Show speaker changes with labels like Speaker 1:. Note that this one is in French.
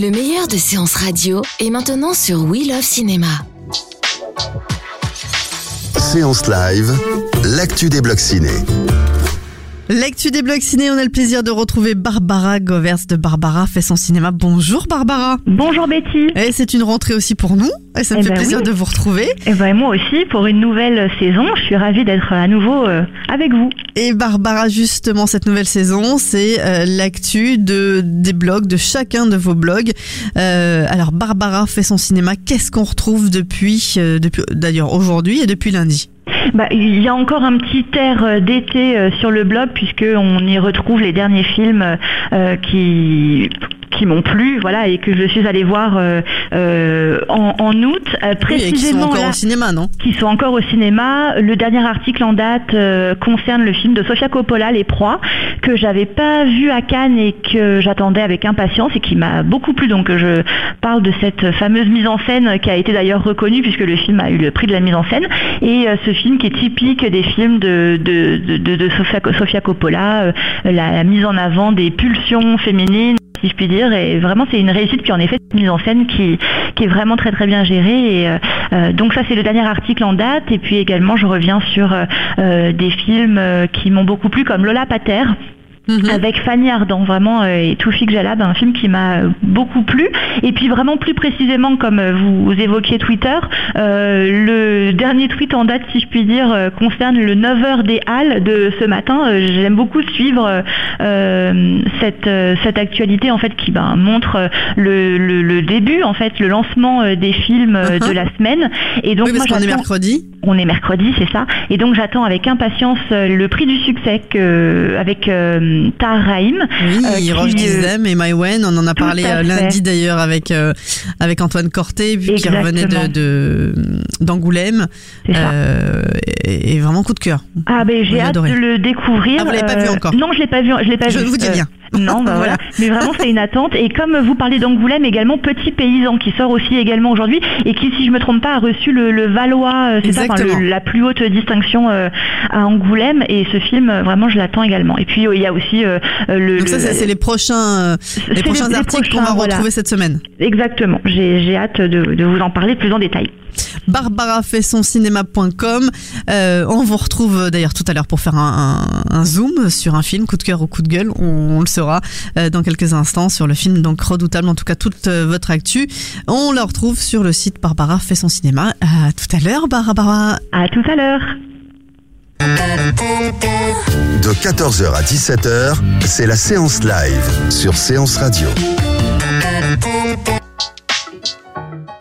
Speaker 1: Le meilleur de séances radio est maintenant sur We Love Cinéma.
Speaker 2: Séance live, l'actu des blocs ciné.
Speaker 3: L'actu des blocs ciné, on a le plaisir de retrouver Barbara Govers de Barbara fait son cinéma. Bonjour Barbara.
Speaker 4: Bonjour Betty.
Speaker 3: Et c'est une rentrée aussi pour nous. Et ça me
Speaker 4: Eh
Speaker 3: fait
Speaker 4: ben
Speaker 3: plaisir
Speaker 4: oui.
Speaker 3: de vous retrouver.
Speaker 4: Et ben moi aussi pour une nouvelle saison. Je suis ravie d'être à nouveau euh, avec vous.
Speaker 3: Et Barbara, justement, cette nouvelle saison, c'est euh, l'actu de des blogs, de chacun de vos blogs. Euh, alors Barbara fait son cinéma. Qu'est-ce qu'on retrouve depuis, euh, depuis d'ailleurs aujourd'hui et depuis lundi?
Speaker 4: Bah, il y a encore un petit air euh, d'été euh, sur le blog puisque on y retrouve les derniers films euh, qui qui m'ont plu, voilà, et que je suis allée voir euh, euh, en, en août, euh,
Speaker 3: Oui, et qui sont
Speaker 4: précisément
Speaker 3: encore
Speaker 4: là,
Speaker 3: au cinéma, non?
Speaker 4: qui sont encore au cinéma. Le dernier article en date concerne le film de Sofia Coppola, Les Proies, que j'avais pas vu à Cannes et que j'attendais avec impatience et qui m'a beaucoup plu. Donc je parle de cette fameuse mise en scène qui a été d'ailleurs reconnue puisque le film a eu le prix de la mise en scène. Et euh, ce film qui est typique des films de, de, de, Sofia, Coppola, euh, la mise en avant des pulsions féminines si je puis dire, et vraiment c'est une réussite. Puis en effet, une mise en scène qui, est vraiment très très bien gérée. Euh, euh, donc ça c'est le dernier article en date. Et puis également je reviens sur euh, des films qui m'ont beaucoup plu, comme Lola Pater.
Speaker 3: Mhm.
Speaker 4: Avec Fanny Ardant, vraiment, euh, et Toufik Jalab, un film qui m'a euh, beaucoup plu. Et puis vraiment plus précisément, comme euh, vous, vous évoquiez Twitter, euh, le dernier tweet en date, si je puis dire, concerne le 9h des Halles de ce matin. J'aime beaucoup suivre cette, cette actualité en fait qui ben, montre le, le- le début, en fait, le lancement des films de la semaine. Et donc
Speaker 3: Oui, parce
Speaker 4: moi,
Speaker 3: est mercredi.
Speaker 4: On est mercredi, c'est ça. Et donc j'attends avec impatience euh, le prix du succès que, avec euh, Tahar Rahim.
Speaker 3: Oui,
Speaker 4: euh, qui,
Speaker 3: Roche
Speaker 4: euh,
Speaker 3: Dizem et Maïwen, on en a parlé euh, lundi d'ailleurs avec euh, avec Antoine Corté, vu qu'il revenait de de- d'Angoulême,
Speaker 4: ça.
Speaker 3: euh, et, et vraiment coup de cœur.
Speaker 4: Ah ben j'ai hâte
Speaker 3: adorez.
Speaker 4: de le découvrir.
Speaker 3: Ah, vous l'avez pas vu encore
Speaker 4: Non, je l'ai pas vu. Je l'ai pas
Speaker 3: Je
Speaker 4: vu.
Speaker 3: vous dis rien.
Speaker 4: Non, bah voilà. Mais vraiment, c'est une attente. Et comme vous parlez d'Angoulême, également Petit Paysan qui sort aussi également aujourd'hui et qui, si je me trompe pas, a reçu le, le Valois, euh, c'est ça, enfin, le- la plus haute distinction euh, à Angoulême. Et ce film, euh, vraiment, je l'attends également. Et puis, euh, il y a aussi euh, le.
Speaker 3: Donc ça,
Speaker 4: le-
Speaker 3: c'est les prochains euh, les prochains
Speaker 4: les
Speaker 3: articles qu'on va
Speaker 4: voilà.
Speaker 3: retrouver cette semaine.
Speaker 4: Exactement. J'ai j'ai hâte de, de vous en parler plus en détail.
Speaker 3: Barbara fait son cinéma.com. Euh, on vous retrouve d'ailleurs tout à l'heure pour faire un, un- un zoom sur un film, coup de cœur ou coup de gueule. On, on le saura euh, dans quelques instants sur le film donc redoutable. En tout cas, toute euh, votre actu, on la retrouve sur le site Barbara fait son cinéma. À tout à l'heure, Barbara.
Speaker 4: À tout à l'heure.
Speaker 2: De 14h à 17h, c'est la séance live sur Séance Radio.